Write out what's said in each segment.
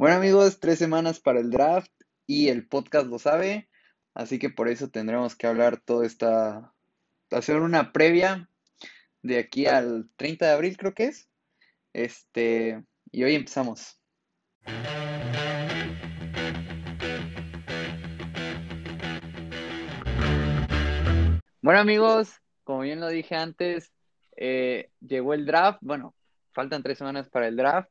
Bueno amigos, tres semanas para el draft y el podcast lo sabe, así que por eso tendremos que hablar toda esta, hacer una previa de aquí al 30 de abril creo que es, este, y hoy empezamos. Bueno amigos, como bien lo dije antes, eh, llegó el draft, bueno, faltan tres semanas para el draft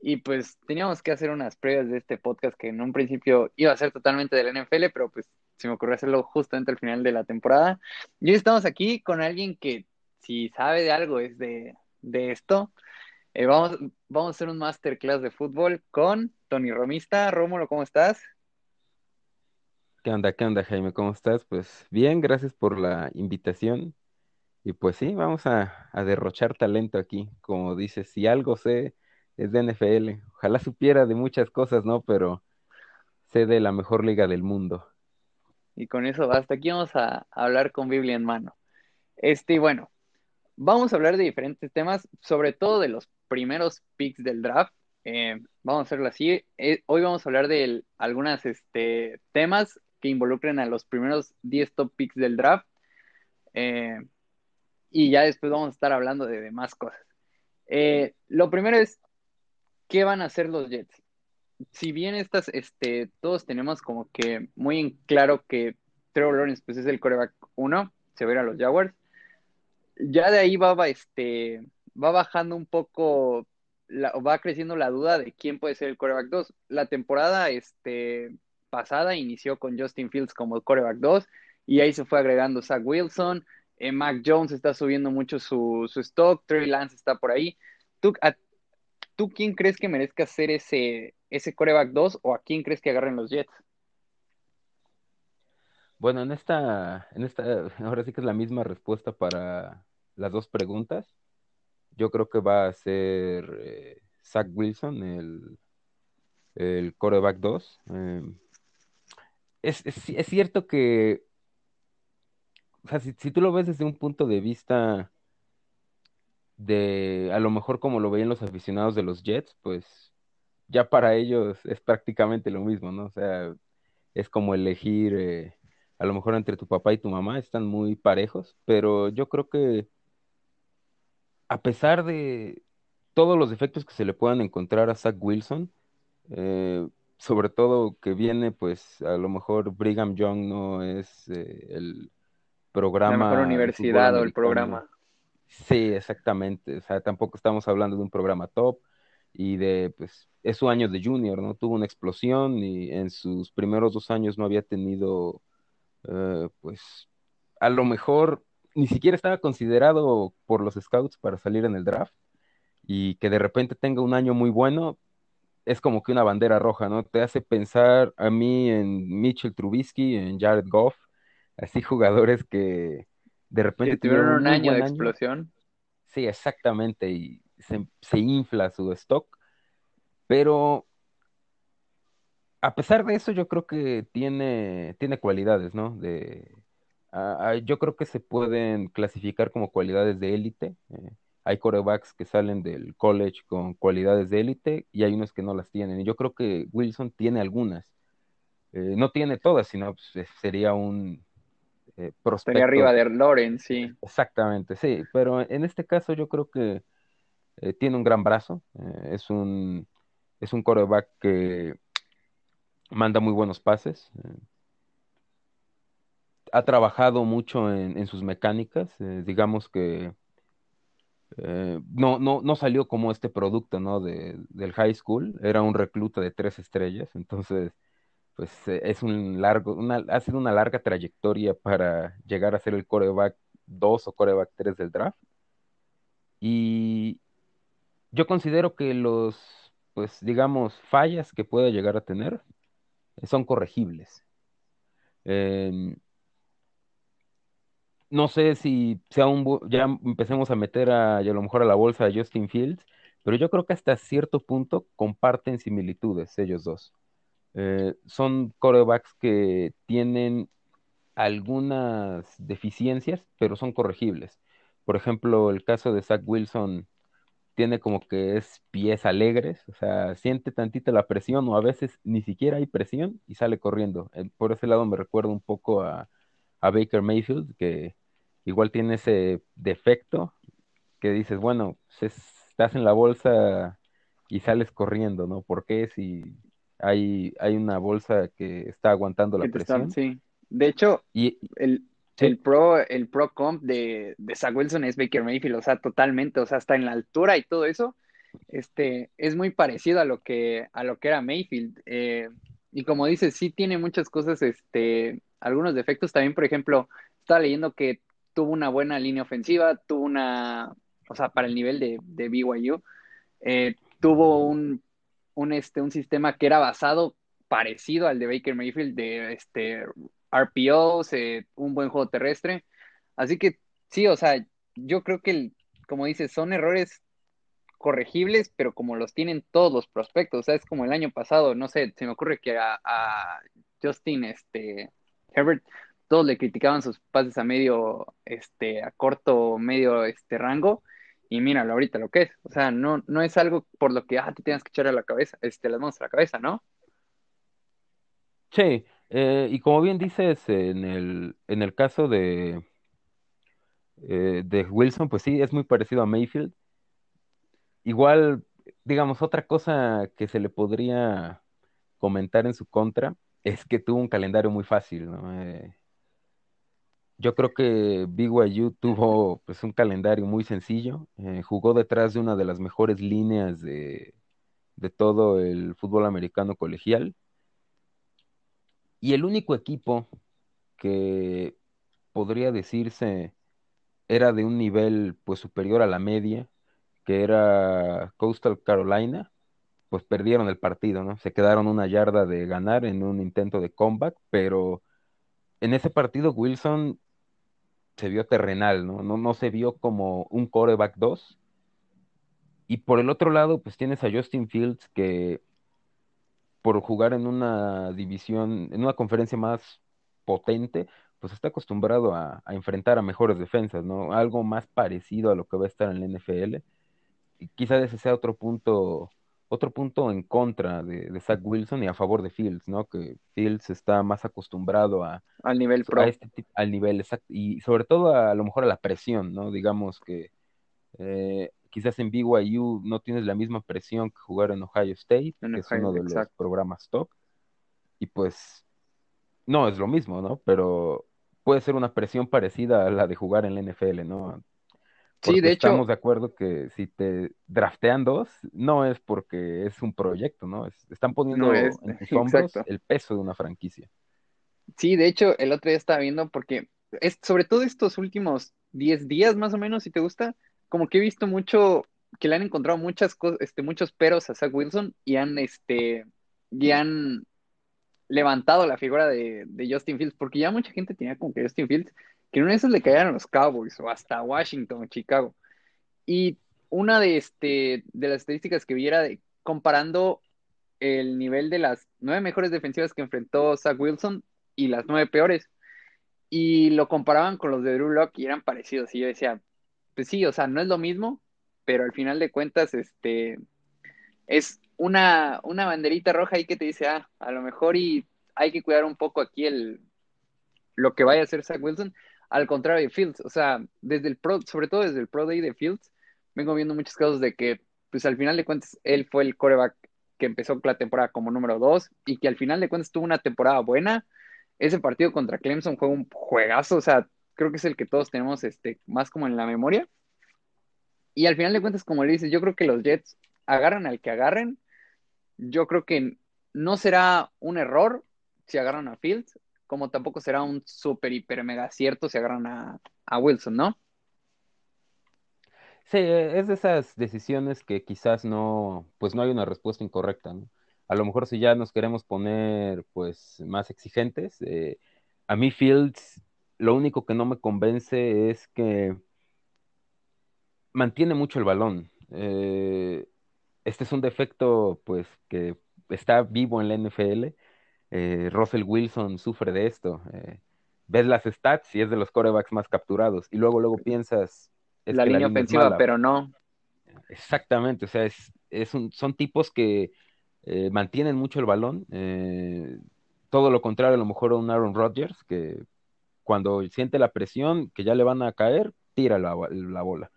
y pues teníamos que hacer unas pruebas de este podcast que en un principio iba a ser totalmente del NFL, pero pues se me ocurrió hacerlo justamente al final de la temporada. Y hoy estamos aquí con alguien que si sabe de algo es de, esto. Eh, vamos, vamos a hacer un masterclass de fútbol con Tony Romista. Rómulo, ¿cómo estás? ¿Qué onda, qué onda, Jaime? ¿Cómo estás? Pues bien, gracias por la invitación. Y pues sí, vamos a, a derrochar talento aquí. Como dices, si algo sé es de NFL. Ojalá supiera de muchas cosas, ¿no? Pero sé de la mejor liga del mundo. Y con eso basta. Aquí vamos a hablar con Biblia en mano. Este, bueno, vamos a hablar de diferentes temas, sobre todo de los primeros picks del draft. Eh, vamos a hacerlo así. Eh, hoy vamos a hablar de algunos este, temas que involucren a los primeros 10 top picks del draft. Eh, y ya después vamos a estar hablando de demás cosas. lo primero es ¿qué van a hacer los Jets? Si bien estas, este, todos tenemos como que muy en claro que Trevor Lawrence pues, es el coreback 1, se verá a los Jaguars, ya de ahí va, este, va bajando un poco, va creciendo la duda de quién puede ser el coreback 2. La temporada este, pasada inició con Justin Fields como coreback 2 y ahí se fue agregando Zach Wilson, eh, Mac Jones está subiendo mucho su, su stock, Trey Lance está por ahí. ¿Tú, ¿tú quién crees que merezca ser ese, ese coreback 2 o a quién crees que agarren los Jets? Bueno, en esta, en esta, ahora sí que es la misma respuesta para las dos preguntas. Yo creo que va a ser eh, Zach Wilson, el, el coreback 2. Em, es, cierto que, o sea, si, si, tú lo ves desde un punto de vista de a lo mejor como lo veían los aficionados de los Jets, pues ya para ellos es prácticamente lo mismo, ¿no? O sea, es como elegir eh, a lo mejor entre tu papá y tu mamá, están muy parejos, pero yo creo que a pesar de todos los defectos que se le puedan encontrar a Zach Wilson, eh, sobre todo que viene, pues a lo mejor Brigham Young no es eh, el programa. La mejor universidad o el programa. Sí, exactamente. O sea, tampoco estamos hablando de un programa top y de, pues, es su año de junior, ¿no? Tuvo una explosión y en sus primeros dos años no había tenido, eh, pues, a lo mejor ni siquiera estaba considerado por los scouts para salir en el draft y que de repente tenga un año muy bueno, es como que una bandera roja, ¿no? Te hace pensar a mí en Mitchell Trubisky, en Jared Goff, así jugadores que de repente tuvieron un, año de explosión. Sí, exactamente, y se, infla su stock, pero a pesar de eso, yo creo que tiene, tiene cualidades, ¿no? De, yo creo que se pueden clasificar como cualidades de élite. Eh, hay corebacks que salen del college con cualidades de élite y hay unos que no las tienen. Y yo creo que Wilson tiene algunas. Eh, no tiene todas, sino pues, sería un, eh, arriba de Loren, sí. Exactamente, sí, pero en este caso yo creo que eh, tiene un gran brazo, eh, es un es un coreback que manda muy buenos pases, eh, ha trabajado mucho en, sus mecánicas, digamos que no, no, no salió como este producto ¿no? De, del high school, era un recluta de tres estrellas, entonces pues eh, es un largo, una, ha sido una larga trayectoria para llegar a ser el coreback 2 o coreback 3 del draft. Y yo considero que los, pues digamos, fallas que pueda llegar a tener eh, son corregibles. Em, no sé si sea un, ya empecemos a meter a, a lo mejor a la bolsa de Justin Fields, pero yo creo que hasta cierto punto comparten similitudes ellos dos. Eh, son corebacks que tienen algunas deficiencias, pero son corregibles. Por ejemplo, el caso de Zach Wilson tiene como que es pies alegres, o sea, siente tantita la presión o a veces ni siquiera hay presión y sale corriendo. Eh, por ese lado me recuerda un poco a, a Baker Mayfield, que igual tiene ese defecto que dices, bueno, estás en la bolsa y sales corriendo, ¿no? ¿Por qué si hay, hay una bolsa que está aguantando la presión? sí. De hecho, y, el, el pro, el pro comp de, de Zach Wilson es Baker Mayfield, o sea, totalmente, o sea, está en la altura y todo eso, este, es muy parecido a lo que, a lo que era Mayfield. Eh, y como dices, sí tiene muchas cosas, este, algunos defectos. También, por ejemplo, estaba leyendo que tuvo una buena línea ofensiva, tuvo una, o sea, para el nivel de, de BYU, eh, tuvo un, un, este, un sistema que era basado parecido al de Baker Mayfield, de este, RPOs, un buen juego terrestre. Así que sí, o sea, yo creo que, como dices, son errores corregibles, pero como los tienen todos los prospectos, o sea, es como el año pasado, no sé, se me ocurre que a, a Justin este, Herbert todos le criticaban sus pases a medio, este, a corto, medio, este, rango, y míralo ahorita lo que es, o sea, no, no es algo por lo que, ah, te tienes que echar a la cabeza, este, las manos a la cabeza, ¿no? Sí, eh, y como bien dices, en el, en el caso de, eh, de Wilson, pues sí, es muy parecido a Mayfield. Igual, digamos, otra cosa que se le podría comentar en su contra es que tuvo un calendario muy fácil, ¿no? Eh, yo creo que BYU tuvo pues un calendario muy sencillo, jugó detrás de una de las mejores líneas de, de todo el fútbol americano colegial y el único equipo que podría decirse era de un nivel pues superior a la media, que era Coastal Carolina, pues perdieron el partido, ¿no? Se quedaron una yarda de ganar en un intento de comeback, pero en ese partido Wilson se vio terrenal, ¿no? No, no se vio como un coreback 2. Y por el otro lado, pues tienes a Justin Fields que por jugar en una división, en una conferencia más potente, pues está acostumbrado a, enfrentar a mejores defensas, ¿no? Algo más parecido a lo que va a estar en la NFL. Y quizás ese sea otro punto, otro punto en contra de, Zach Wilson y a favor de Fields, ¿no? Que Fields está más acostumbrado a... Al nivel pro. este, al nivel exacto, y sobre todo a, a, lo mejor a la presión, ¿no? Digamos que eh, quizás en BYU no tienes la misma presión que jugar en Ohio State, que es uno de los programas top. Y pues no es lo mismo, ¿no? Pero puede ser una presión parecida a la de jugar en la NFL, ¿no? Sí, de hecho. Estamos de acuerdo que si te draftean dos, no es porque es un proyecto, ¿no? están poniendo en tus hombros el peso de una franquicia. Sí, de hecho, el otro día estaba viendo porque es sobre todo estos últimos 10 días más o menos, si te gusta, como que he visto mucho, que le han encontrado muchas cosas, este, muchos peros a Zach Wilson y han, este, y han levantado la figura de, Justin Fields, porque ya mucha gente tenía como que Justin Fields, que de esas le a los Cowboys o hasta Washington Chicago. Y una de, este, de las estadísticas que vi era de, comparando el nivel de las nueve mejores defensivas que enfrentó Zach Wilson y las nueve peores. Y lo comparaban con los de Drew Locke y eran parecidos. Y yo decía, pues sí, o sea, no es lo mismo, pero al final de cuentas, este, es una, una banderita roja ahí que te dice, ah, a lo mejor y hay que cuidar un poco aquí el, lo que vaya a hacer Zach Wilson, al contrario de Fields, o sea, desde el Pro, sobre todo desde el Pro Day de Fields, vengo viendo muchos casos de que, pues al final de cuentas, él fue el coreback que empezó la temporada como número dos y que al final de cuentas tuvo una temporada buena. Ese partido contra Clemson fue un juegazo, o sea, creo que es el que todos tenemos este, más como en la memoria. Y al final de cuentas, como le dices, yo creo que los Jets agarran al que agarren. Yo creo que no será un error si agarran a Fields, como tampoco será un súper, hiper, mega acierto si agarran a, Wilson, ¿no? Sí, es de esas decisiones que quizás no, pues no hay una respuesta incorrecta, ¿no? A lo mejor si ya nos queremos poner, pues, más exigentes, eh, a mí Fields lo único que no me convence es que mantiene mucho el balón. Eh, este es un defecto, pues, que está vivo en la NFL. Eh, Russell Wilson sufre de esto. Eh, ves las stats y es de los corebacks más capturados. Y luego, luego piensas. la línea ofensiva, pero no. Exactamente, o sea, es, es un, son tipos que eh, mantienen mucho el balón. eh, todo lo contrario, a lo mejor a un Aaron Rodgers, que cuando siente la presión, que ya le van a caer, tira la, bo- la bola.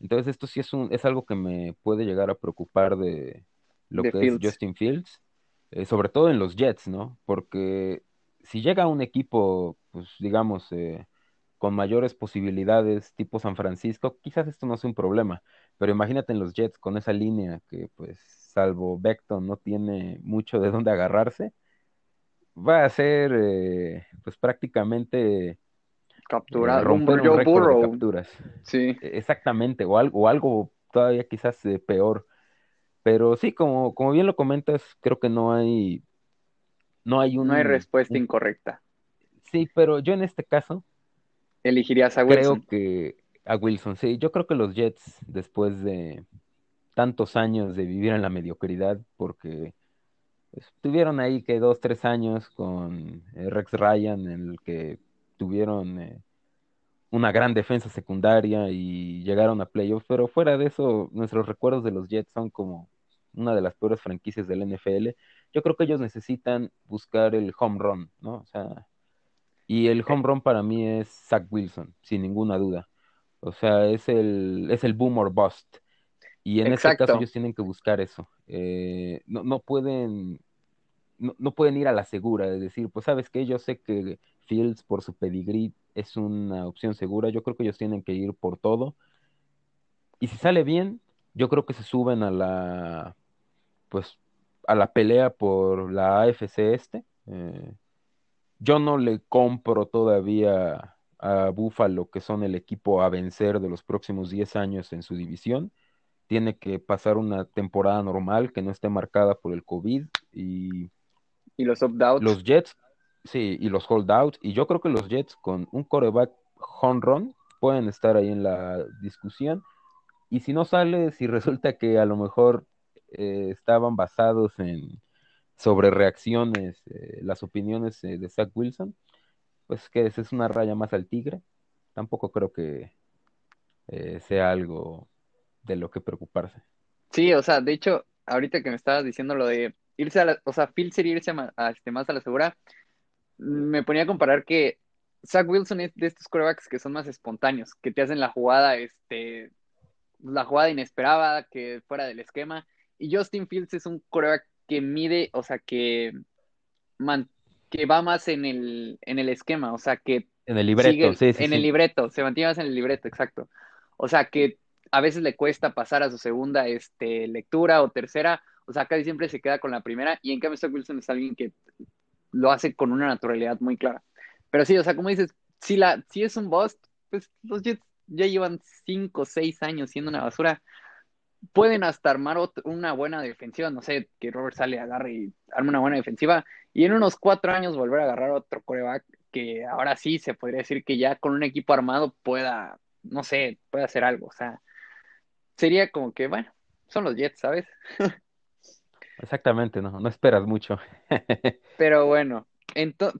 Entonces, esto sí es un, es algo que me puede llegar a preocupar de lo de que es. Justin Fields, eh, sobre todo en los Jets, ¿no? Porque si llega un equipo, pues digamos, eh, con mayores posibilidades, tipo San Francisco, quizás esto no sea un problema, pero imagínate en los Jets con esa línea que, pues, salvo Beckton, no tiene mucho de dónde agarrarse, va a ser, eh, pues, prácticamente eh, Captura, un romper un Joe récord de Burrow. capturas. Sí, E- Exactamente, o algo, o algo todavía quizás eh, peor. Pero sí, como, como bien lo comentas, creo que no hay, no hay no hay respuesta un- incorrecta. Sí, pero yo en este caso Elegirías a creo Wilson. que a Wilson, sí, yo creo que los Jets, después de tantos años de vivir en la mediocridad, porque pues, tuvieron ahí que dos, tres años con eh, Rex Ryan, en el que tuvieron eh, una gran defensa secundaria y llegaron a playoffs, pero fuera de eso, nuestros recuerdos de los Jets son como una de las peores franquicias del NFL. Yo creo que ellos necesitan buscar el home run, ¿no? O sea, y el home run para mí es Zach Wilson, sin ninguna duda. O sea, es el, es el boom or bust. Y en este caso Exacto. ellos tienen que buscar eso. Eh, no, no pueden, no, no pueden ir a la segura, de decir, pues sabes que yo sé que Fields por su pedigrí es una opción segura, yo creo que ellos tienen que ir por todo. Y si sale bien, yo creo que se suben a la, pues, a la pelea por la AFC este. Eh, yo no le compro todavía a Buffalo, que son el equipo a vencer de los próximos 10 años en su división. Tiene que pasar una temporada normal que no esté marcada por el COVID y Y los opt-outs. los Jets, sí, y los holdouts. Y yo creo que los Jets con un coreback home run pueden estar ahí en la discusión. Y si no sale, si resulta que a lo mejor eh, estaban basados en sobre reacciones, eh, las opiniones eh, de Zach Wilson, pues que es una raya más al tigre. Tampoco creo que eh, sea algo de lo que preocuparse. Sí, o sea, de hecho, ahorita que me estabas diciendo lo de irse a la, o sea, sería irse a, este, más a la segura, me ponía a comparar que Zach Wilson es de estos quarterbacks que son más espontáneos, que te hacen la jugada, este, la jugada inesperada, que fuera del esquema, y Justin Fields es un quarterback que mide, o sea, que, man- que va más en el, en el esquema, o sea, que En el libreto, sigue sí, sí, en sí. el libreto, se mantiene más en el libreto, exacto. O sea que a veces le cuesta pasar a su segunda este, lectura o tercera, o sea, casi siempre se queda con la primera, y en cambio Zach Wilson es alguien que lo hace con una naturalidad muy clara. Pero sí, o sea, como dices, si, la, si es un bust, pues los Jets ya llevan cinco o seis años siendo una basura. Pueden hasta armar una buena defensiva, no sé, que Robert sale, agarre y arme una buena defensiva, y en unos cuatro años volver a agarrar otro coreback que ahora sí se podría decir que ya con un equipo armado pueda, no sé, pueda hacer algo. O sea, sería como que, bueno, son los Jets, ¿sabes? Exactamente, no, no esperas mucho. Pero bueno,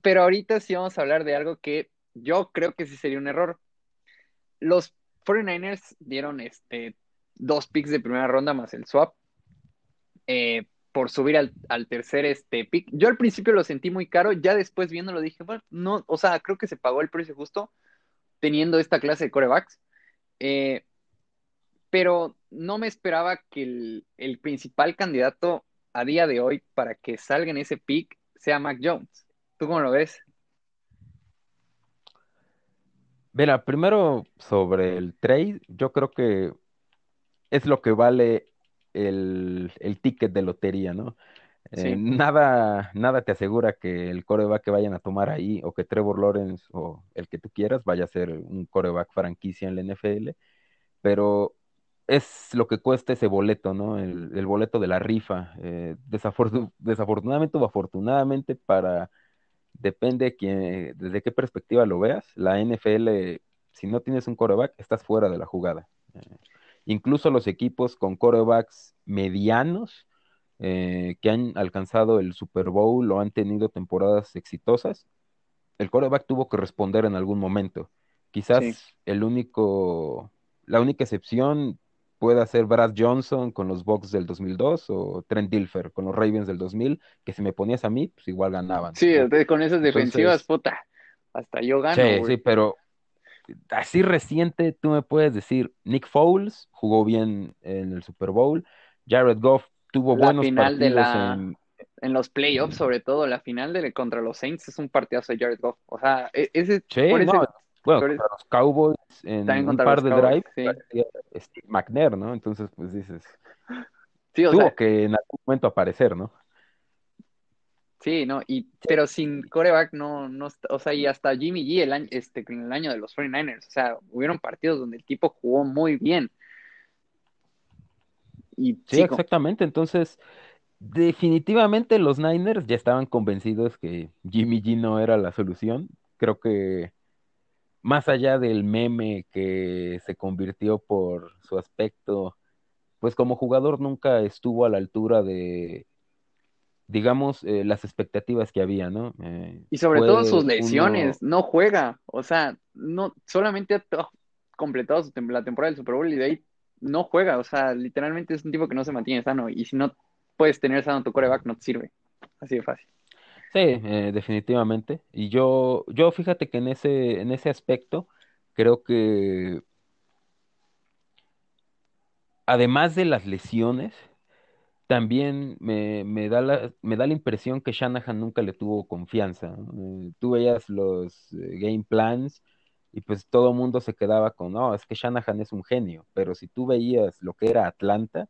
pero ahorita sí vamos a hablar de algo que yo creo que sí sería un error. Los 49ers dieron este, dos picks de primera ronda más el swap eh, por subir al, al tercer este, pick. Yo al principio lo sentí muy caro, ya después viéndolo dije, bueno, no, o sea, creo que se pagó el precio justo teniendo esta clase de corebacks. Eh, pero no me esperaba que el, el principal candidato a día de hoy para que salga en ese pick sea Mac Jones. ¿Tú cómo lo ves? Mira, primero sobre el trade, yo creo que es lo que vale el, el ticket de lotería, ¿no? Eh, nada, nada te asegura que el coreback que vayan a tomar ahí o que Trevor Lawrence o el que tú quieras vaya a ser un coreback franquicia en la NFL, pero es lo que cuesta ese boleto, ¿no? El, el boleto de la rifa. Eh, desafortu- desafortunadamente o afortunadamente para, depende de quién- desde qué perspectiva lo veas, la NFL, si no tienes un coreback, estás fuera de la jugada. Eh, incluso los equipos con corebacks medianos eh, que han alcanzado el Super Bowl o han tenido temporadas exitosas, el quarterback tuvo que responder en algún momento. sí, Quizás el único, la única excepción pueda ser Brad Johnson con los Bucks del 2002 o Trent Dilfer con los Ravens del 2000, que si me ponías a mí, pues igual ganaban. Sí, con esas defensivas, puta, hasta yo gano. Sí, sí, pero así reciente, tú me puedes decir, Nick Foles jugó bien en el Super Bowl, Jared Goff tuvo buenos final de la... en... los playoffs, sobre todo, la final de contra los Saints es un partidazo de Jared Goff. O sea, e-, ese, sí, bueno, contra los Cowboys en un par de drives, Steve McNair, ¿no? Entonces, pues dices, tuvo que en algún momento aparecer, ¿no? Sí, no, y, pero sin coreback no, no, o sea, y hasta Jimmy G el año, este, en el año de los 49ers, o sea, hubieron partidos donde el tipo jugó muy bien. Y, sí, exactamente, entonces, definitivamente los Niners ya estaban convencidos que Jimmy G no era la solución, creo que más allá del meme que se convirtió por su aspecto, pues como jugador nunca estuvo a la altura de, digamos, eh, las expectativas que había, ¿no? Eh, y sobre todo sus lesiones, no juega, o sea, no solamente ha completado la temporada del Super Bowl y de ahí no juega, o sea, literalmente es un tipo que no se mantiene sano y si no puedes tener sano tu coreback no te sirve, así de fácil. Sí, eh, definitivamente. Y yo, yo fíjate que en ese, en ese aspecto, creo que además de las lesiones, también me, me da la, me da la impresión que Shanahan nunca le tuvo confianza. Tú veías los eh, game plans y pues todo el mundo se quedaba con, no, es que Shanahan es un genio, pero si tú veías lo que era Atlanta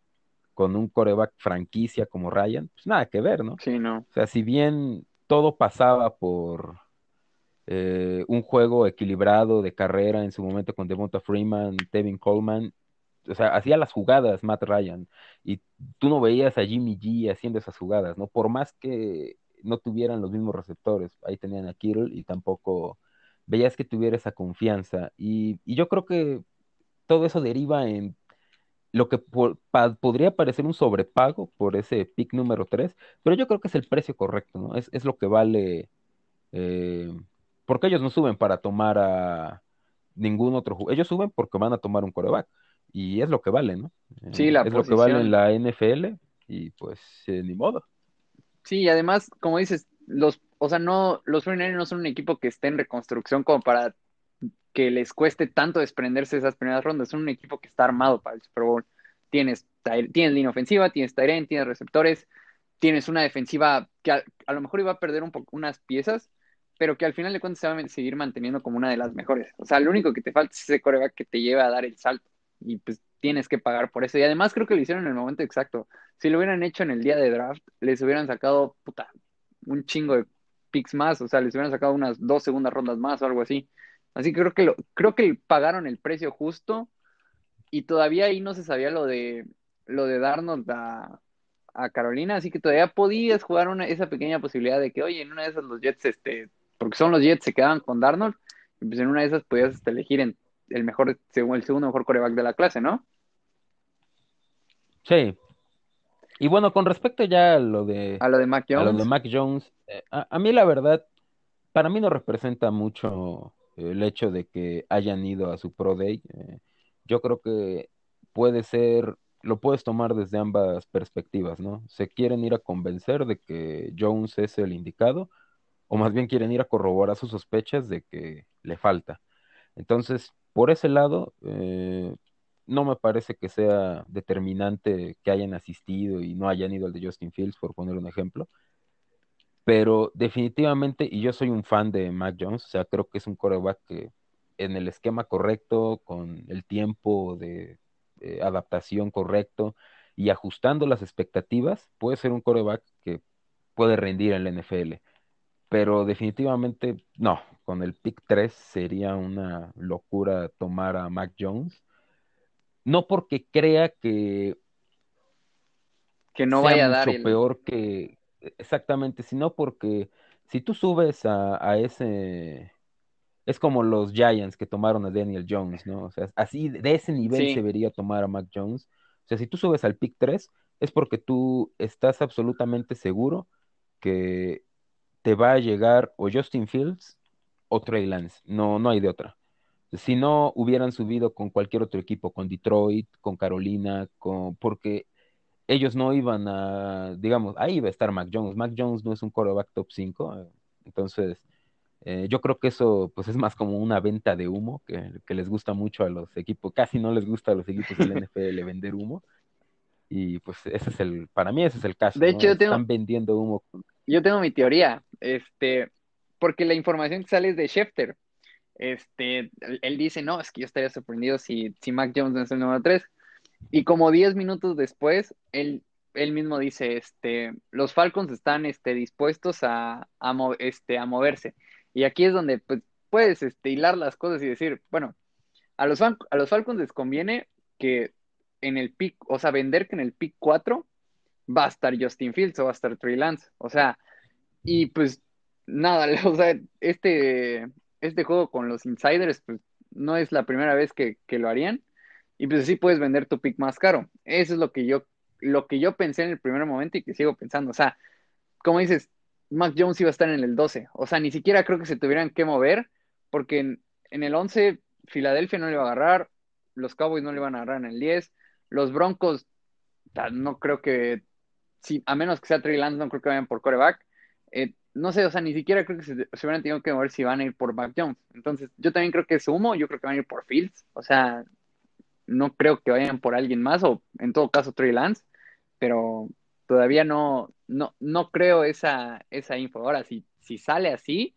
con un coreback franquicia como Ryan, pues nada que ver, ¿no? Sí, no. O sea, si bien todo pasaba por eh, un juego equilibrado de carrera en su momento con Devonta Freeman, Tevin Coleman. O sea, hacía las jugadas Matt Ryan y tú no veías a Jimmy G haciendo esas jugadas, ¿no? Por más que no tuvieran los mismos receptores, ahí tenían a Kittle y tampoco veías que tuviera esa confianza. Y, yo creo que todo eso deriva en lo que podría parecer un sobrepago por ese pick número 3, pero yo creo que es el precio correcto, ¿no? Es, es lo que vale, eh, porque ellos no suben para tomar a ningún otro jugador, ellos suben porque van a tomar un coreback, y es lo que vale, ¿no? Sí, la es lo que vale en la NFL, y pues eh, ni modo. Sí, y además, como dices, los, o sea, no, los 49 no son un equipo que esté en reconstrucción como para que les cueste tanto desprenderse de esas primeras rondas. Son un equipo que está armado para el Super Bowl. Tienes, tienes línea ofensiva, tienes Tyrant, tienes receptores, tienes una defensiva que a, lo mejor iba a perder un poco unas piezas, pero que al final de cuentas se va a seguir manteniendo como una de las mejores. O sea, lo único que te falta es ese coreback que te lleve a dar el salto. Y pues tienes que pagar por eso. Y además creo que lo hicieron en el momento exacto. Si lo hubieran hecho en el día de draft, les hubieran sacado puta, un chingo de picks más. O sea, les hubieran sacado unas dos segundas rondas más o algo así. Así que creo que lo, creo que pagaron el precio justo y todavía ahí no se sabía lo de lo de darnos a, Carolina, así que todavía podías jugar una, esa pequeña posibilidad de que, oye, en una de esas los Jets, este, porque son los Jets, se quedaban con Darnold, y pues en una de esas podías este, elegir en el mejor, el segundo mejor coreback de la clase, ¿no? Sí. Y bueno, con respecto ya a lo de, a lo de Mac Jones, a, lo de Mac Jones, eh, a, mí la verdad, para mí no representa mucho el hecho de que hayan ido a su Pro Day. Eh, yo creo que puede ser, lo puedes tomar desde ambas perspectivas, ¿no? Se quieren ir a convencer de que Jones es el indicado, o más bien quieren ir a corroborar sus sospechas de que le falta. Entonces, por ese lado, eh, no me parece que sea determinante que hayan asistido y no hayan ido al de Justin Fields, por poner un ejemplo. Pero definitivamente, y yo soy un fan de Mac Jones, o sea, creo que es un coreback que en el esquema correcto, con el tiempo de, adaptación correcto y ajustando las expectativas, puede ser un coreback que puede rendir en la NFL. Pero definitivamente no, con el pick 3 sería una locura tomar a Mac Jones. No porque crea que, que no vaya a dar mucho peor que, exactamente, sino porque si tú subes a, ese, es como los Giants que tomaron a Daniel Jones, ¿no? O sea, así de ese nivel se debería tomar a Mac Jones. O sea, si tú subes al pick 3, es porque tú estás absolutamente seguro que te va a llegar o Justin Fields o Trey Lance. No, no hay de otra. Si no hubieran subido con cualquier otro equipo, con Detroit, con Carolina, con, porque ellos no iban a, digamos, ahí iba a estar Mac Jones. Mac Jones no es un quarterback top 5, eh, entonces eh, yo creo que eso pues es más como una venta de humo que, que, les gusta mucho a los equipos, casi no les gusta a los equipos del NFL vender humo. Y pues ese es el, para mí ese es el caso. De hecho, Están vendiendo humo. Yo tengo mi teoría, este, porque la información que sale es de Schefter. Este, él dice, no, es que yo estaría sorprendido si, si Mac Jones no es el número 3. Y como 10 minutos después, él, él mismo dice, este, los Falcons están este, dispuestos a, a, este, a moverse. Y aquí es donde pues, puedes este, hilar las cosas y decir, bueno, a los, a los Falcons les conviene que en el pick, o sea, vender que en el pick 4 va a estar Justin Fields o va a estar Trey Lance. O sea, y pues nada, o sea, este, este juego con los insiders, pues no es la primera vez que, lo harían. Y pues así puedes vender tu pick más caro. Eso es lo que yo, lo que yo pensé en el primer momento y que sigo pensando. O sea, como dices, Mac Jones iba a estar en el 12. O sea, ni siquiera creo que se tuvieran que mover, porque en, el 11 Filadelfia no le iba a agarrar, los Cowboys no le iban a agarrar en el 10, los Broncos, no creo que, si, a menos que sea Trey Lance, no creo que vayan por coreback. Eh, no sé, o sea, ni siquiera creo que se, se, hubieran tenido que mover si van a ir por Mac Jones. Entonces, yo también creo que es humo, yo creo que van a ir por Fields. O sea, no creo que vayan por alguien más, o en todo caso Trey Lance, pero todavía no, no, no creo esa, esa info. Ahora, si, si sale así,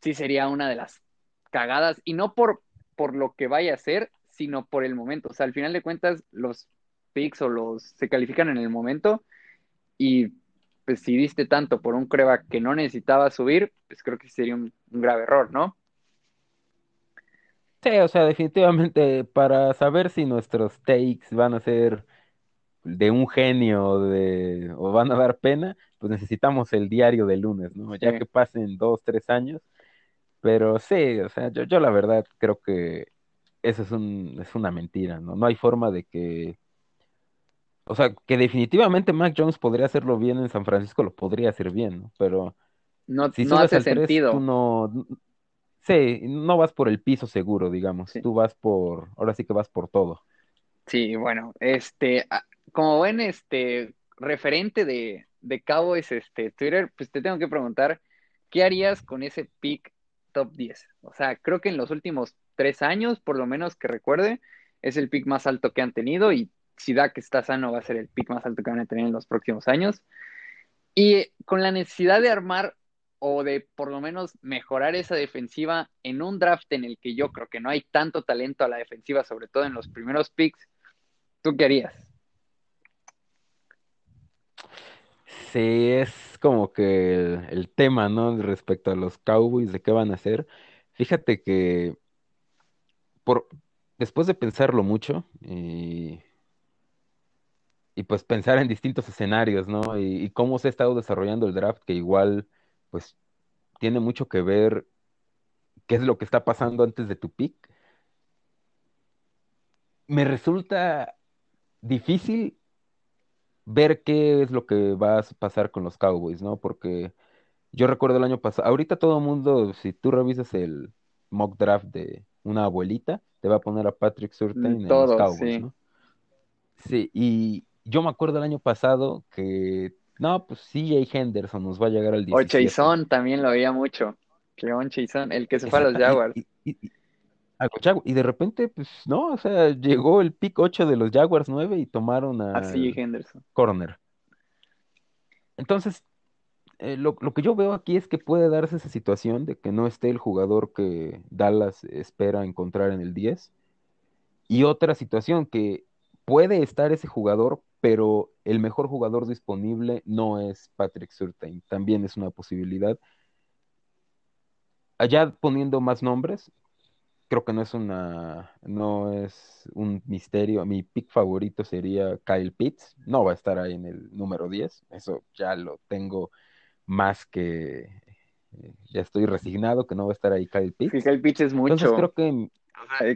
sí sería una de las cagadas, y no por, por lo que vaya a ser, sino por el momento. O sea, al final de cuentas, los picks o los se califican en el momento, y pues si diste tanto por un creva que no necesitaba subir, pues creo que sería un, un grave error, ¿no? Sí, o sea, definitivamente para saber si nuestros takes van a ser de un genio de, o van a dar pena, pues necesitamos el diario de lunes, ¿no? Ya Sí. que pasen dos, tres años. Pero sí, o sea, yo, yo la verdad creo que eso es un, es una mentira, ¿no? No hay forma de que, o sea, que definitivamente Mac Jones podría hacerlo bien en San Francisco, lo podría hacer bien, ¿no? Pero No, si no hace al 3, sentido. tú no, sí, no vas por el piso seguro, digamos, Sí. tú vas por, ahora sí que vas por todo. Sí, bueno, este, a- como ven, este, referente de, de Cowboys, este, Twitter, pues te tengo que preguntar, ¿qué harías con ese pick top 10? O sea, creo que en los últimos tres años, por lo menos que recuerde, es el pick más alto que han tenido y si Dak está sano va a ser el pick más alto que van a tener en los próximos años. Y con la necesidad de armar o de por lo menos mejorar esa defensiva en un draft en el que yo creo que no hay tanto talento a la defensiva, sobre todo en los primeros picks, ¿tú qué harías? Sí, es como que el, el tema, ¿no? Respecto a los Cowboys, de qué van a hacer. Fíjate que por, después de pensarlo mucho y, y pues pensar en distintos escenarios, ¿no? Y, y cómo se ha estado desarrollando el draft, que igual pues tiene mucho que ver qué es lo que está pasando antes de tu pick, me resulta difícil ver qué es lo que va a pasar con los Cowboys, ¿no? Porque yo recuerdo el año pasado, ahorita todo el mundo, si tú revisas el mock draft de una abuelita, te va a poner a Patrick Surtain en los Cowboys, sí. ¿no? Sí, y yo me acuerdo el año pasado que, no, pues CJ Henderson nos va a llegar al O 17. Chason también lo veía mucho. Cleon Chason, el que se fue a los Jaguars. y- y- y- a los Jagu- y de repente, pues no, o sea, llegó el pick 8 de los Jaguars 9 y tomaron Así, al Henderson. corner. Entonces, eh, lo, lo que yo veo aquí es que puede darse esa situación de que no esté el jugador que Dallas espera encontrar en el 10. Y otra situación que puede estar ese jugador, pero el mejor jugador disponible no es Patrick Surtain. También es una posibilidad. Allá poniendo más nombres, creo que no es una, no es un misterio. Mi pick favorito sería Kyle Pitts. No va a estar ahí en el número 10. Eso ya lo tengo más que, eh, ya estoy resignado que no va a estar ahí Kyle Sí, Pitts. Kyle Pitts es Entonces mucho. creo que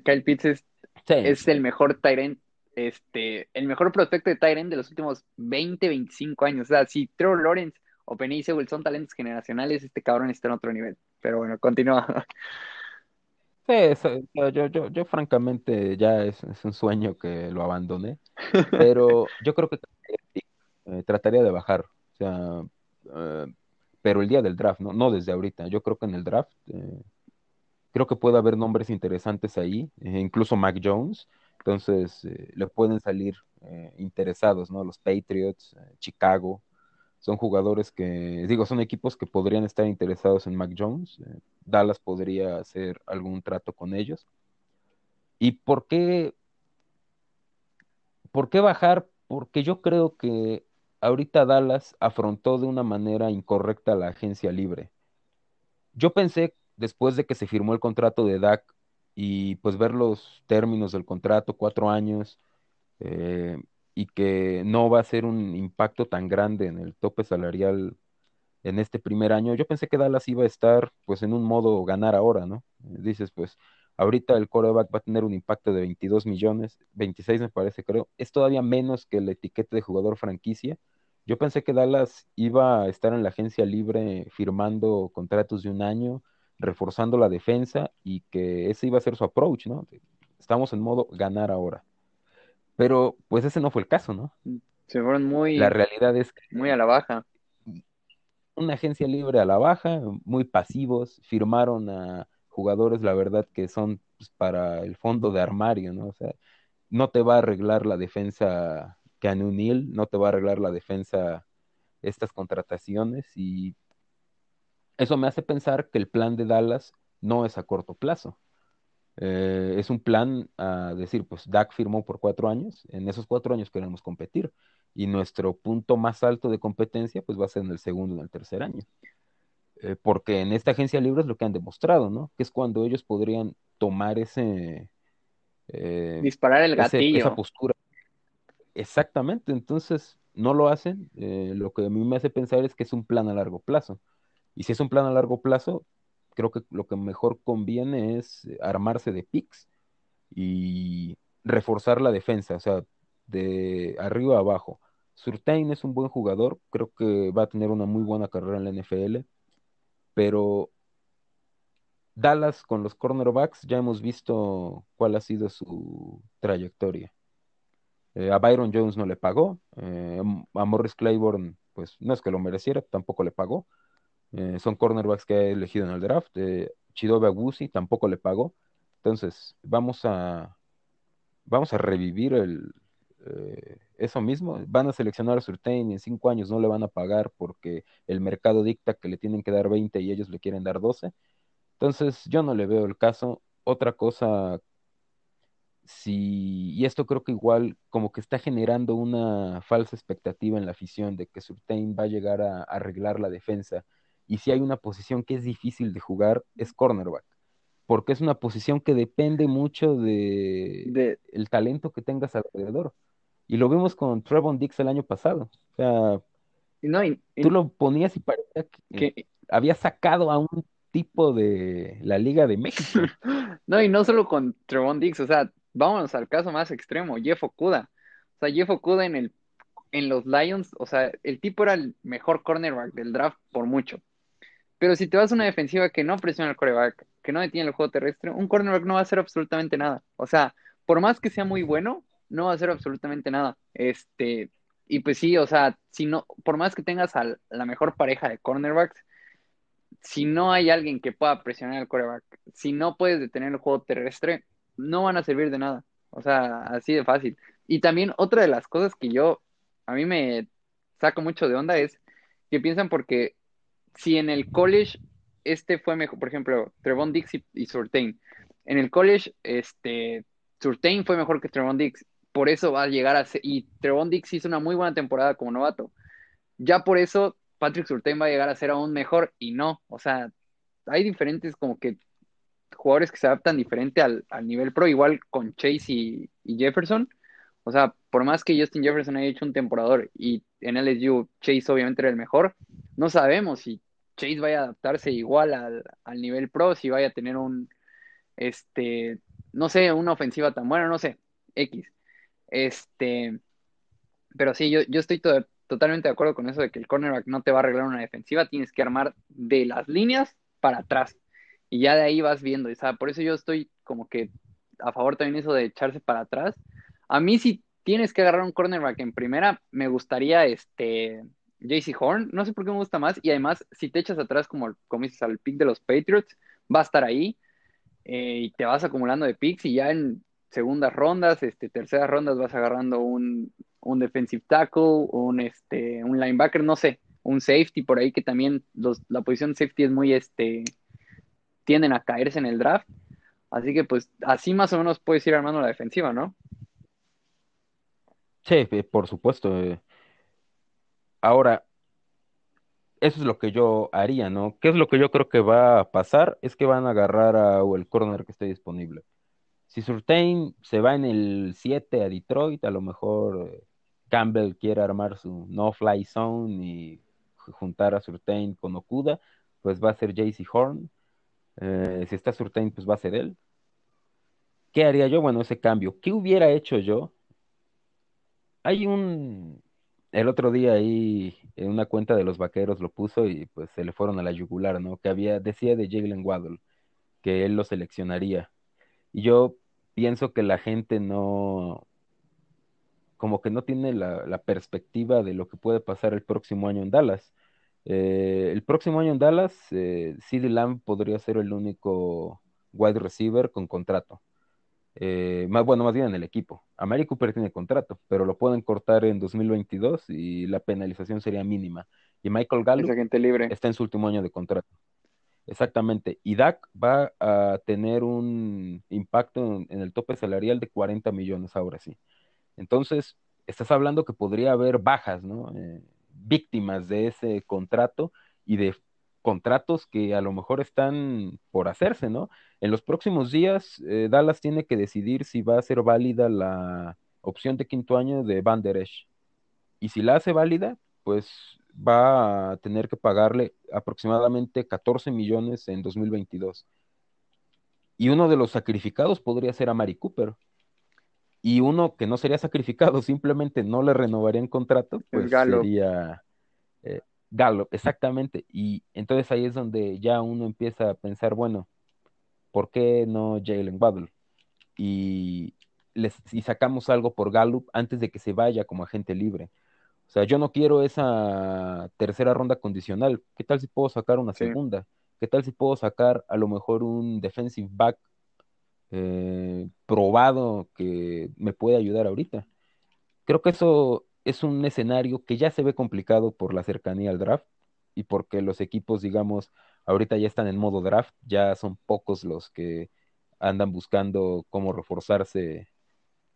Kyle Pitts es, sí, es el mejor Tyrant, este, el mejor prospecto de Tyrant de los últimos 20, 25 años. O sea, si Trevor Lawrence o Penny Sewell son talentos generacionales, este cabrón está en otro nivel. Pero bueno, continúa. Sí, eso- yo, yo, yo, yo francamente ya es, es un sueño que lo abandoné, pero yo creo que eh, trataría de bajar, o sea, eh, pero el día del draft, ¿no? No desde ahorita, yo creo que en el draft, eh, creo que puede haber nombres interesantes ahí, eh, incluso Mac Jones, entonces eh, le pueden salir eh, interesados, ¿no? Los Patriots, eh, Chicago, son jugadores que, digo, son equipos que podrían estar interesados en Mac Jones. Dallas podría hacer algún trato con ellos. ¿Y por qué, por qué bajar? Porque yo creo que ahorita Dallas afrontó de una manera incorrecta la agencia libre. Yo pensé, después de que se firmó el contrato de Dak y pues ver los términos del contrato, cuatro años, eh, y que no va a ser un impacto tan grande en el tope salarial en este primer año, yo pensé que Dallas iba a estar pues en un modo ganar ahora, ¿no? Dices, pues ahorita el quarterback va a tener un impacto de 22 millones, 26 me parece, creo, es todavía menos que el etiquete de jugador franquicia. Yo pensé que Dallas iba a estar en la agencia libre firmando contratos de un año, reforzando la defensa y que ese iba a ser su approach, ¿no? Estamos en modo ganar ahora. Pero pues ese no fue el caso, ¿no? Se fueron La muy, realidad es que muy a la baja. una agencia libre a la baja, muy pasivos, firmaron a jugadores, la verdad, que son pues, para el fondo de armario, ¿no? O sea, no te va a arreglar la defensa Keanu Neal, no te va a arreglar la defensa estas contrataciones y eso me hace pensar que el plan de Dallas no es a corto plazo. Eh, es un plan a decir, pues Dak firmó por cuatro años, en esos cuatro años queremos competir y nuestro punto más alto de competencia pues va a ser en el segundo, en el tercer año. Eh, porque en esta agencia libre es lo que han demostrado, ¿no? Que es cuando ellos podrían tomar ese, eh, Disparar el ese- esa gatillo. postura. Exactamente, entonces no lo hacen. lo que a mí me hace pensar es que es un plan a largo plazo. Y si es un plan a largo plazo, creo que lo que mejor conviene es armarse de picks y reforzar la defensa, o sea, de arriba a abajo. Surtain es un buen jugador, creo que va a tener una muy buena carrera en la NFL, pero Dallas con los cornerbacks ya hemos visto cuál ha sido su trayectoria. Eh, a Byron Jones no le pagó, eh, a Morris Claiborne, pues no es que lo mereciera, tampoco le pagó. Eh, son cornerbacks que ha elegido en el draft. Eh, Chidobe Awuzie tampoco le pagó. Entonces, vamos a, vamos a revivir el, eh, eso mismo. Van a seleccionar a Surtain y en cinco años no le van a pagar porque el mercado dicta que le tienen que dar 20 y ellos le quieren dar 12. Entonces, yo no le veo el caso. Otra cosa, si, y esto creo que igual como que está generando una falsa expectativa en la afición de que Surtain va a llegar a arreglar la defensa. Y si hay una posición que es difícil de jugar, es cornerback porque es una posición que depende mucho de De, el talento que tengas alrededor. Y lo vimos con Trevon Dix el año pasado. O sea, no, y- y- tú lo ponías y parecía que que- había sacado a un tipo de la Liga de México. no, y no solo con Trevon Diggs, o sea, vámonos al caso más extremo, Jeff Okuda. O sea, Jeff Okuda en el, en los Lions, o sea, el tipo era el mejor cornerback del draft por mucho. Pero si te vas a una defensiva que no presiona el coreback, que no detiene el juego terrestre, un cornerback no va a hacer absolutamente nada. O sea, por más que sea muy bueno, no va a hacer absolutamente nada. Este, y pues sí, o sea, si no, por más que tengas a la mejor pareja de cornerbacks, si no hay alguien que pueda presionar al coreback, si no puedes detener el juego terrestre, no van a servir de nada. O sea, así de fácil. Y también otra de las cosas que yo, a mí me saco mucho de onda es que piensan porque si en el college este fue mejor, por ejemplo, Trevon Diggs y, y Surtain, en el college este Surtain fue mejor que Trevon Diggs, por eso va a llegar a ser, y Trevon Diggs hizo una muy buena temporada como novato. Ya por eso Patrick Surtain va a llegar a ser aún mejor y no, o sea, hay diferentes como que jugadores que se adaptan diferente al, al nivel pro, igual con Chase y, y Jefferson. O sea, por más que Justin Jefferson haya hecho un temporador y en LSU Chase obviamente era el mejor, no sabemos si Chase vaya a adaptarse igual al, al nivel pro, si vaya a tener un, este, no sé, una ofensiva tan buena, no sé, X. Este, pero sí, yo, yo estoy to- totalmente de acuerdo con eso de que el cornerback no te va a arreglar una defensiva, tienes que armar de las líneas para atrás. y ya de ahí vas viendo. O sea, por eso yo estoy como que a favor también eso de echarse para atrás. A mí si tienes que agarrar un cornerback en primera, me gustaría este JC Horn, no sé por qué me gusta más, y además si te echas atrás como, como dices al pick de los Patriots, va a estar ahí eh, y te vas acumulando de picks y ya en segundas rondas, este, terceras rondas vas agarrando un, un defensive tackle, un, este, un linebacker, no sé, un safety por ahí que también los, la posición safety es muy, este, tienden a caerse en el draft. Así que pues así más o menos puedes ir armando la defensiva, ¿no? Sí, por supuesto. Eh. Ahora, eso es lo que yo haría, ¿no? ¿Qué es lo que yo creo que va a pasar? Es que van a agarrar a, el corner que esté disponible. Si Surtain se va en el 7 a Detroit, a lo mejor eh, Campbell quiere armar su no-fly zone y juntar a Surtain con Okuda, pues va a ser JC Horn. Eh, si está Surtain, pues va a ser él. ¿Qué haría yo? Bueno, ese cambio. ¿Qué hubiera hecho yo? Hay un... El otro día ahí en una cuenta de los vaqueros lo puso y pues se le fueron a la yugular, ¿no? Que había, decía de Jalen Waddle, que él lo seleccionaría. Y yo pienso que la gente no, como que no tiene la, perspectiva de lo que puede pasar el próximo año en Dallas. Eh, el próximo año en Dallas, eh, CD Lamb podría ser el único wide receiver con contrato. Eh, más, bueno, más bien en el equipo. Amari Cooper tiene contrato, pero lo pueden cortar en 2022 y la penalización sería mínima. Y Michael Gallup está en su último año de contrato. Exactamente. Y Dak va a tener un impacto en, el tope salarial de 40 millones ahora sí. Entonces, estás hablando que podría haber bajas, ¿no? Eh, víctimas de ese contrato y de contratos que a lo mejor están por hacerse, ¿no? En los próximos días, eh, Dallas tiene que decidir si va a ser válida la opción de quinto año de Van Der Esch. Y si la hace válida, pues va a tener que pagarle aproximadamente 14 millones en 2022. Y uno de los sacrificados podría ser a Mari Cooper. Y uno que no sería sacrificado, simplemente no le renovaría en contrato, pues sería eh, Galo, exactamente. Y entonces ahí es donde ya uno empieza a pensar, bueno, ¿por qué no Jalen Waddle? Y, les, y sacamos algo por Gallup antes de que se vaya como agente libre. O sea, yo no quiero esa tercera ronda condicional. ¿Qué tal si puedo sacar una segunda? ¿Qué tal si puedo sacar a lo mejor un defensive back eh, probado que me puede ayudar ahorita? Creo que eso es un escenario que ya se ve complicado por la cercanía al draft y porque los equipos, digamos, ahorita ya están en modo draft, ya son pocos los que andan buscando cómo reforzarse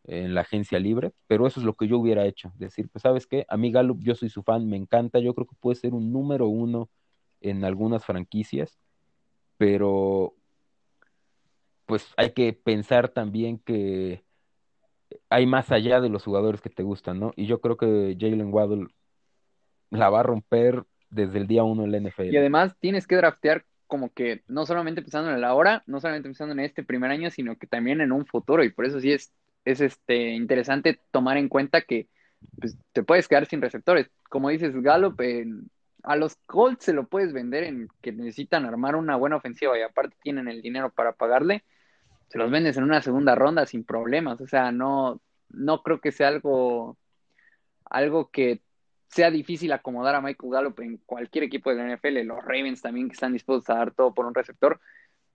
en la agencia libre, pero eso es lo que yo hubiera hecho, decir, pues sabes qué, a mí Gallup, yo soy su fan, me encanta, yo creo que puede ser un número uno en algunas franquicias, pero pues hay que pensar también que hay más allá de los jugadores que te gustan, ¿no? Y yo creo que Jalen Waddle la va a romper desde el día uno en la NFL. Y además tienes que draftear como que no solamente pensando en el ahora, no solamente pensando en este primer año, sino que también en un futuro. Y por eso sí es es este, interesante tomar en cuenta que pues, te puedes quedar sin receptores. Como dices, Gallup, a los Colts se lo puedes vender en que necesitan armar una buena ofensiva y aparte tienen el dinero para pagarle, se los vendes en una segunda ronda sin problemas. O sea, no, no creo que sea algo, algo que sea difícil acomodar a Michael Gallup en cualquier equipo de la NFL. Los Ravens también que están dispuestos a dar todo por un receptor.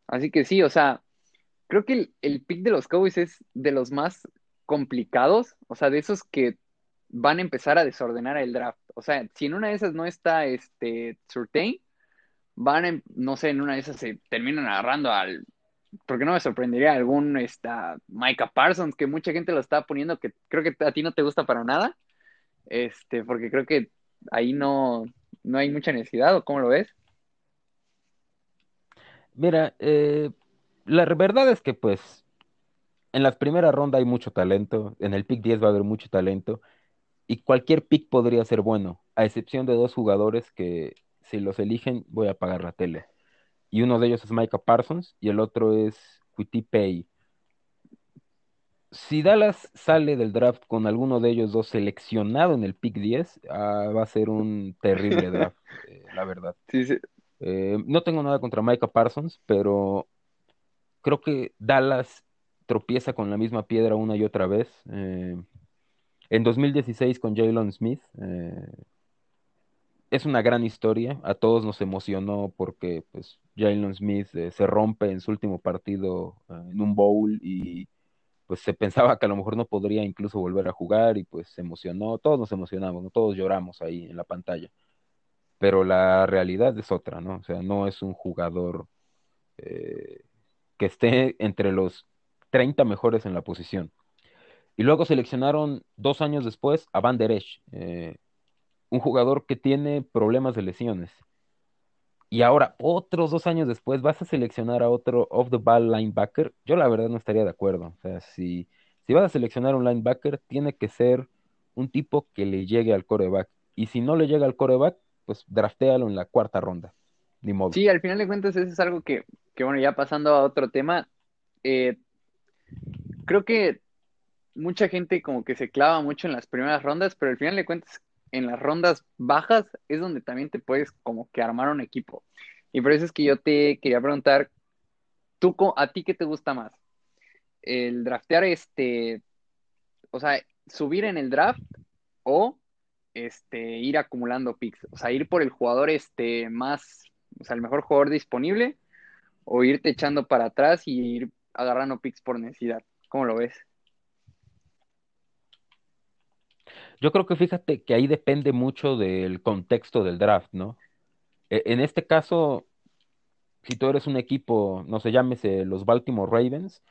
Así que sí, o sea, creo que el, pick de los Cowboys es de los más complicados, o sea, de esos que van a empezar a desordenar el draft. O sea, si en una de esas no está este Surtain, van, no sé, en una de esas se terminan agarrando al, porque no me sorprendería algún esta Micah Parsons, que mucha gente lo está poniendo, que creo que a ti no te gusta para nada, este, porque creo que ahí no, no hay mucha necesidad, ¿o cómo lo ves? Mira, eh, la verdad es que pues en la primera ronda hay mucho talento, en el pick 10 va a haber mucho talento y cualquier pick podría ser bueno, a excepción de dos jugadores que si los eligen voy a pagar la tele. Y uno de ellos es Micah Parsons y el otro es Quitty Pay. Si Dallas sale del draft con alguno de ellos dos seleccionado en el pick 10, ah, va a ser un terrible draft, eh, la verdad. Sí, Eh, no tengo nada contra Micah Parsons, pero creo que Dallas tropieza con la misma piedra una y otra vez. Eh, en 2016 con Jalen Smith, es una gran historia, a todos nos emocionó porque pues, Jalen Smith se rompe en su último partido en un bowl y pues se pensaba que a lo mejor no podría incluso volver a jugar y pues se emocionó, todos nos emocionamos, todos lloramos ahí en la pantalla, pero la realidad es otra, ¿no? O sea, no es un jugador eh, que esté entre los 30 mejores en la posición. Y luego seleccionaron dos años después a Van Der Esch, eh, un jugador que tiene problemas de lesiones. Y ahora, otros dos años después, vas a seleccionar a otro off-the-ball linebacker. Yo la verdad no estaría de acuerdo. O sea, si, si vas a seleccionar un linebacker, tiene que ser un tipo que le llegue al coreback. Y si no le llega al coreback, pues draftéalo en la cuarta ronda. Ni modo. Sí, al final de cuentas eso es algo que, que bueno, ya pasando a otro tema, eh, creo que mucha gente como que se clava mucho en las primeras rondas, pero al final de cuentas en las rondas bajas es donde también te puedes como que armar un equipo. Y por eso es que yo te quería preguntar, ¿tú a ti qué te gusta más? ¿El draftear este, o sea, subir en el draft o este, ir acumulando picks? O sea, ir por el jugador este más, o sea, el mejor jugador disponible o irte echando para atrás y ir agarrando picks por necesidad. ¿Cómo lo ves? Yo creo que fíjate que ahí depende mucho del contexto del draft, ¿no? E, en este caso, si tú eres un equipo, no sé, llámese los Baltimore Ravens,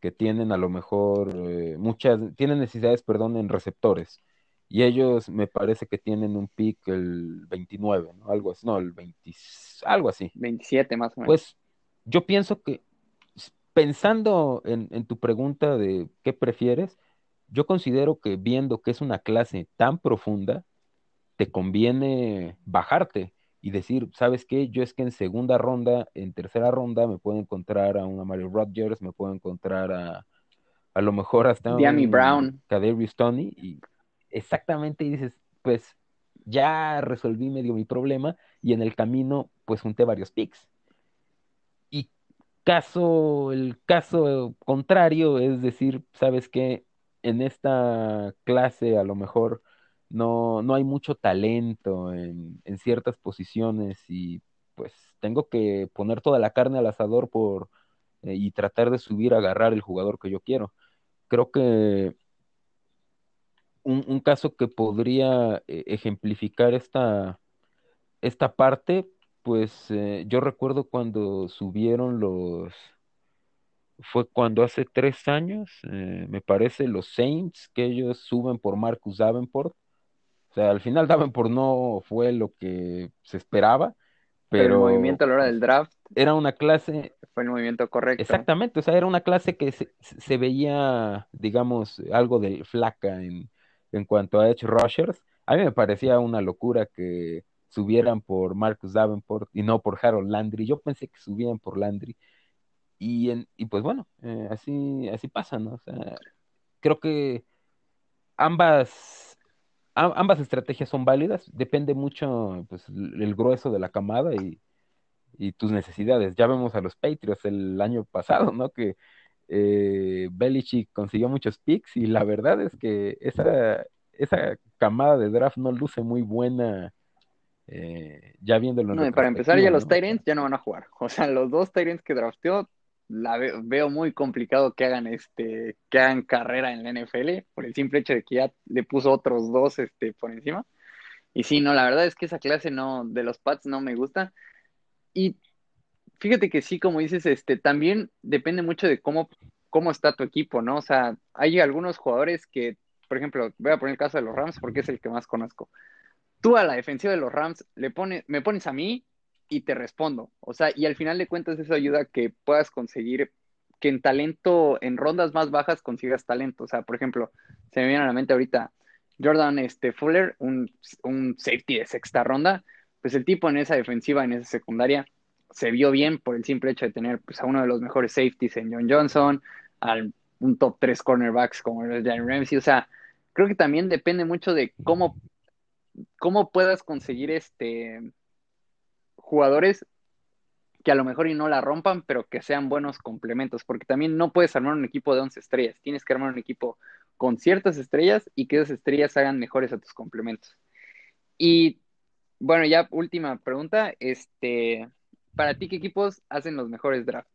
que tienen a lo mejor eh, muchas, tienen necesidades, perdón, en receptores. Y ellos me parece que tienen un pick el 29, ¿no? Algo así, no, el 20, algo así. 27 más o menos. Pues yo pienso que, pensando en, en tu pregunta de qué prefieres, yo considero que viendo que es una clase tan profunda, te conviene bajarte y decir, ¿sabes qué? Yo es que en segunda ronda, en tercera ronda, me puedo encontrar a una Mario Rodgers, me puedo encontrar a a lo mejor hasta un Brown, Kadarius Tony, y exactamente dices, pues ya resolví medio mi problema y en el camino pues junté varios picks. Y caso, el caso contrario es decir, ¿sabes qué? En esta clase a lo mejor no, no hay mucho talento en, en, ciertas posiciones y pues tengo que poner toda la carne al asador por eh, y tratar de subir a agarrar el jugador que yo quiero. Creo que un, un caso que podría eh, ejemplificar esta, esta parte, pues eh, yo recuerdo cuando subieron los, fue cuando hace tres años, eh, me parece, los Saints, que ellos suben por Marcus Davenport. O sea, al final Davenport no fue lo que se esperaba, pero... el movimiento a la hora del draft. Era una clase... Fue el movimiento correcto. Exactamente, o sea, era una clase que se, veía, digamos, algo de flaca en, en cuanto a Edge Rushers. A mí me parecía una locura que subieran por Marcus Davenport y no por Harold Landry. Yo pensé que subían por Landry y, en, y pues bueno, eh, así, así pasa, ¿no? O sea, creo que ambas, ambas estrategias son válidas, depende mucho pues, el grueso de la camada y, y tus necesidades. Ya vemos a los Patriots el año pasado, ¿no? Que eh, Belichick consiguió muchos picks y la verdad es que esa, esa camada de draft no luce muy buena eh, ya viéndolo. No, para empezar ya los Tyrants ya no van a jugar. O sea, los dos Tyrants que drafteó la veo, muy complicado que hagan este, que hagan carrera en la NFL, por el simple hecho de que ya le puso otros dos este, por encima. Y sí, no, la verdad es que esa clase no, de los Pats no me gusta. Y fíjate que sí, como dices, este, también depende mucho de cómo, cómo está tu equipo, ¿no? O sea, hay algunos jugadores que, por ejemplo, voy a poner el caso de los Rams porque es el que más conozco. Tú a la defensiva de los Rams le pones, me pones a mí y te respondo. O sea, y al final de cuentas eso ayuda a que puedas conseguir que en talento, en rondas más bajas consigas talento. O sea, por ejemplo, se me viene a la mente ahorita Jordan este, Fuller, un, safety de sexta ronda, pues el tipo en esa defensiva, en esa secundaria, se vio bien por el simple hecho de tener pues, a uno de los mejores safeties en John Johnson, al un top 3 cornerbacks como el Darren Ramsey. O sea, creo que también depende mucho de cómo, cómo puedas conseguir este jugadores que a lo mejor y no la rompan, pero que sean buenos complementos, porque también no puedes armar un equipo de 11 estrellas, tienes que armar un equipo con ciertas estrellas y que esas estrellas hagan mejores a tus complementos. Y bueno, ya última pregunta, este, para ti, ¿qué equipos hacen los mejores drafts?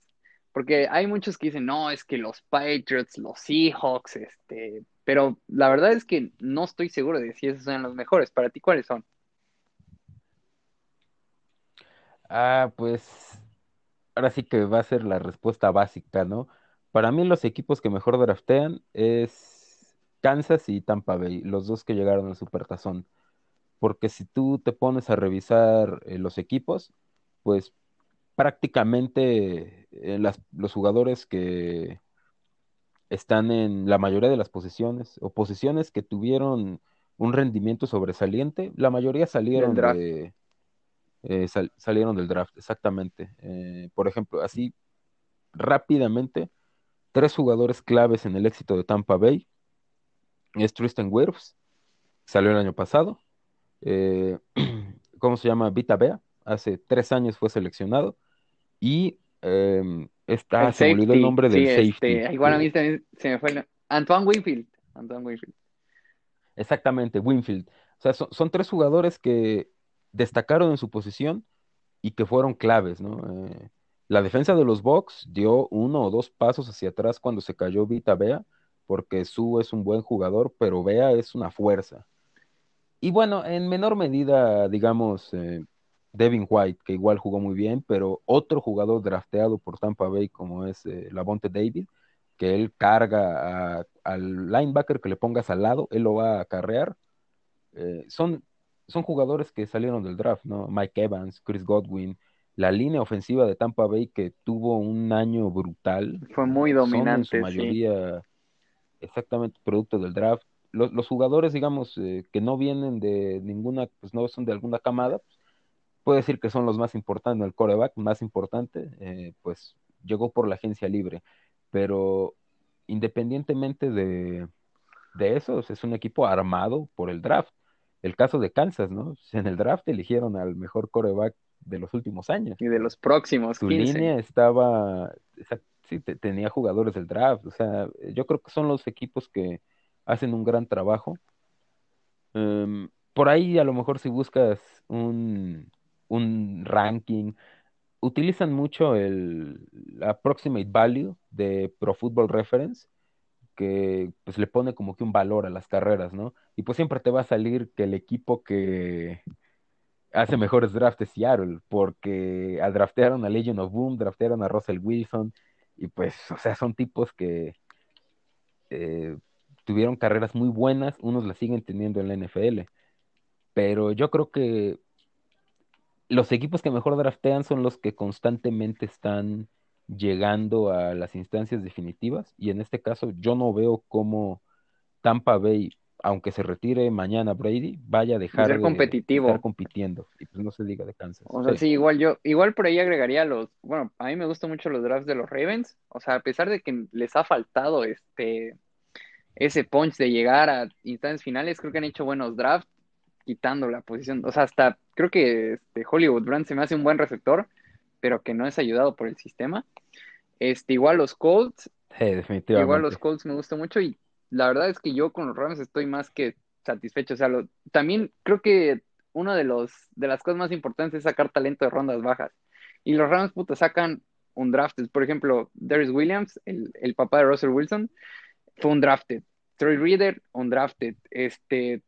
Porque hay muchos que dicen, no, es que los Patriots, los Seahawks, este, pero la verdad es que no estoy seguro de si esos son los mejores. Para ti, ¿cuáles son? Ah, pues ahora sí que va a ser la respuesta básica, ¿no? Para mí los equipos que mejor draftean es Kansas y Tampa Bay, los dos que llegaron al Supertazón. Porque si tú te pones a revisar eh, los equipos, pues prácticamente eh, los jugadores que están en la mayoría de las posiciones o posiciones que tuvieron un rendimiento sobresaliente, la mayoría salieron de eh, salieron del draft, exactamente. Eh, por ejemplo, así rápidamente, tres jugadores claves en el éxito de Tampa Bay es Tristan Wirfs, salió el año pasado. Eh, ¿Cómo se llama? Vita Bea, hace tres años fue seleccionado. Y em, está, se me olvidó el nombre del este, safety. igual a mí también se me fue el... Antoine Winfield. Antoine Winfield. Exactamente, Winfield. O sea, son tres jugadores que destacaron en su posición y que fueron claves, ¿no? Eh, la defensa de los Bucks dio uno o dos pasos hacia atrás cuando se cayó Vita Bea, porque Su es un buen jugador, pero Bea es una fuerza. Y bueno, en menor medida, digamos, eh, Devin White, que igual jugó muy bien, pero otro jugador drafteado por Tampa Bay como es eh, Lavonte David, que él carga al linebacker que le pongas al lado, él lo va a acarrear. son son jugadores que salieron del draft, ¿no? Mike Evans, Chris Godwin, la línea ofensiva de Tampa Bay que tuvo un año brutal. Fue muy dominante. Son en su mayoría exactamente producto del draft. Los, jugadores, digamos, eh, que no vienen de ninguna, pues no son de alguna camada, pues, puede decir que son los más importantes, el coreback más importante, eh, pues llegó por la agencia libre. Pero independientemente de, de eso, es un equipo armado por el draft el caso de Kansas, ¿no? En el draft eligieron al mejor coreback de los últimos años. Y de los próximos. Su línea estaba, sí, tenía jugadores del draft. O sea, yo creo que son los equipos que hacen un gran trabajo. Em, por ahí a lo mejor si buscas un, un ranking, utilizan mucho el approximate value de Pro Football Reference que pues le pone como que un valor a las carreras, ¿no? Y pues siempre te va a salir que el equipo que hace mejores drafts es Seattle, porque draftearon a Legion of Boom, draftearon a Russell Wilson, y pues, o sea, son tipos que eh, tuvieron carreras muy buenas, unos las siguen teniendo en la NFL, pero yo creo que los equipos que mejor draftean son los que constantemente están llegando a las instancias definitivas y en este caso yo no veo cómo Tampa Bay, aunque se retire mañana Brady, vaya a dejar de, competitivo. estar compitiendo y pues no se diga de Kansas. O sea, sí. igual yo, igual por ahí agregaría los, bueno, a mí me gustan mucho los drafts de los Ravens, o sea, a pesar de que les ha faltado este ese punch de llegar a instancias finales, creo que han hecho buenos drafts quitando la posición, o sea, hasta creo que este Hollywood Brand se me hace un buen receptor, pero que no es ayudado por el sistema. Este, igual los Colts. definitivamente. Igual los Colts me gustan mucho y la verdad es que yo con los Rams estoy más que satisfecho. O sea, también creo que una de, de las cosas más importantes es sacar talento de rondas bajas. Y los Rams, puta, sacan un drafted. Por ejemplo, Darius Williams, el, el papá de Russell Wilson, fue un drafted. Troy Reader, un drafted. Este,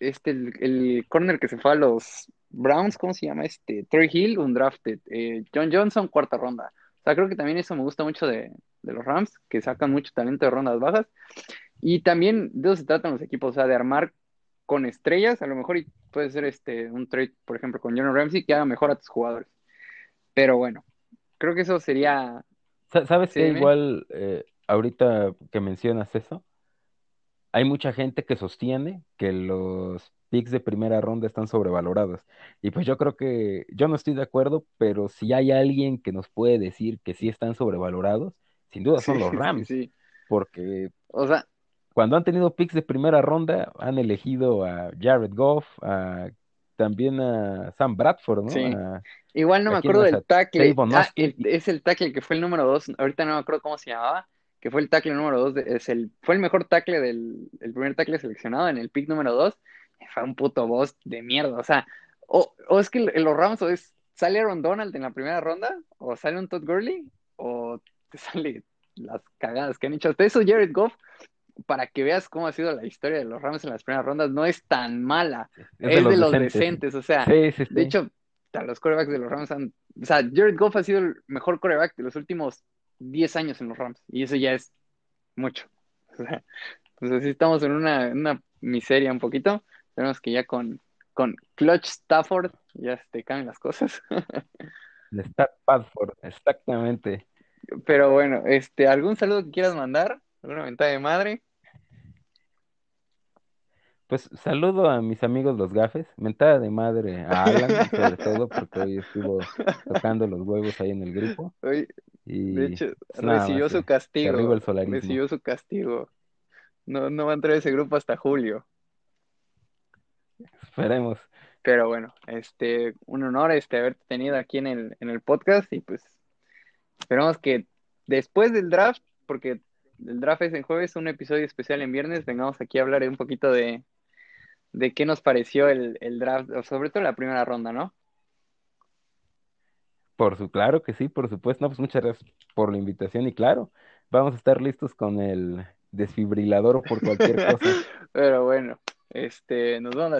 este, el, el corner que se fue a los Browns, ¿cómo se llama? Este, Troy Hill, un drafted. Eh, John Johnson, cuarta ronda. O sea, creo que también eso me gusta mucho de, los Rams, que sacan mucho talento de rondas bajas. Y también de eso se tratan los equipos, o sea, de armar con estrellas, a lo mejor y puede ser este un trade, por ejemplo, con John Ramsey que haga mejor a tus jugadores. Pero bueno, creo que eso sería. ¿Sabes qué? Igual, eh, ahorita que mencionas eso, hay mucha gente que sostiene que los picks de primera ronda están sobrevalorados. Y pues yo creo que yo no estoy de acuerdo, pero si hay alguien que nos puede decir que sí están sobrevalorados, sin duda son los Rams. Porque o sea, cuando han tenido picks de primera ronda, han elegido a Jared Goff, a también a Sam Bradford, ¿no? Sí. A- Igual no ¿A me acuerdo del tackle. Ah, el- es el tackle que fue el número dos. Ahorita no me acuerdo cómo se llamaba. Que fue el tackle número dos. de- es el, fue el mejor tackle del el primer tackle seleccionado en el pick número dos. Fue un puto boss de mierda. O sea, o, o es que en los Rams o es sale Aaron Donald en la primera ronda, o sale un Todd Gurley, o te sale las cagadas que han hecho. Hasta eso, Jared Goff, para que veas cómo ha sido la historia de los Rams en las primeras rondas, no es tan mala. Es, de los, decentes. O sea, Sí, sí, sí. de hecho, los corebacks de los Rams han. O sea, Jared Goff ha sido el mejor coreback de los últimos 10 años en los Rams. Y eso ya es mucho. O sea, pues así estamos en una, una miseria un poquito. Tenemos que ya con, con Clutch Stafford ya se te caen las cosas. De Stat Padford, exactamente. Pero bueno, este, ¿algún saludo que quieras mandar? ¿Alguna mentada de madre? Pues saludo a mis amigos los gafes, mentada de madre a Alan, sobre todo porque hoy estuvo tocando los huevos ahí en el grupo. Hoy, Y de hecho, pues nada recibió su castigo. el. Recibió su castigo. No, no va a entrar ese grupo hasta julio. Esperemos. Pero bueno, este, un honor este haberte tenido aquí en el, en el podcast y pues esperamos que después del draft, porque el draft es en jueves, un episodio especial en viernes, vengamos aquí a hablar un poquito de, de qué nos pareció el, el draft, o sobre todo la primera ronda, ¿no? Por su, claro que sí, por supuesto. No, pues muchas gracias por la invitación y claro, vamos a estar listos con el desfibrilador por cualquier cosa. Pero bueno, este, nos vemos la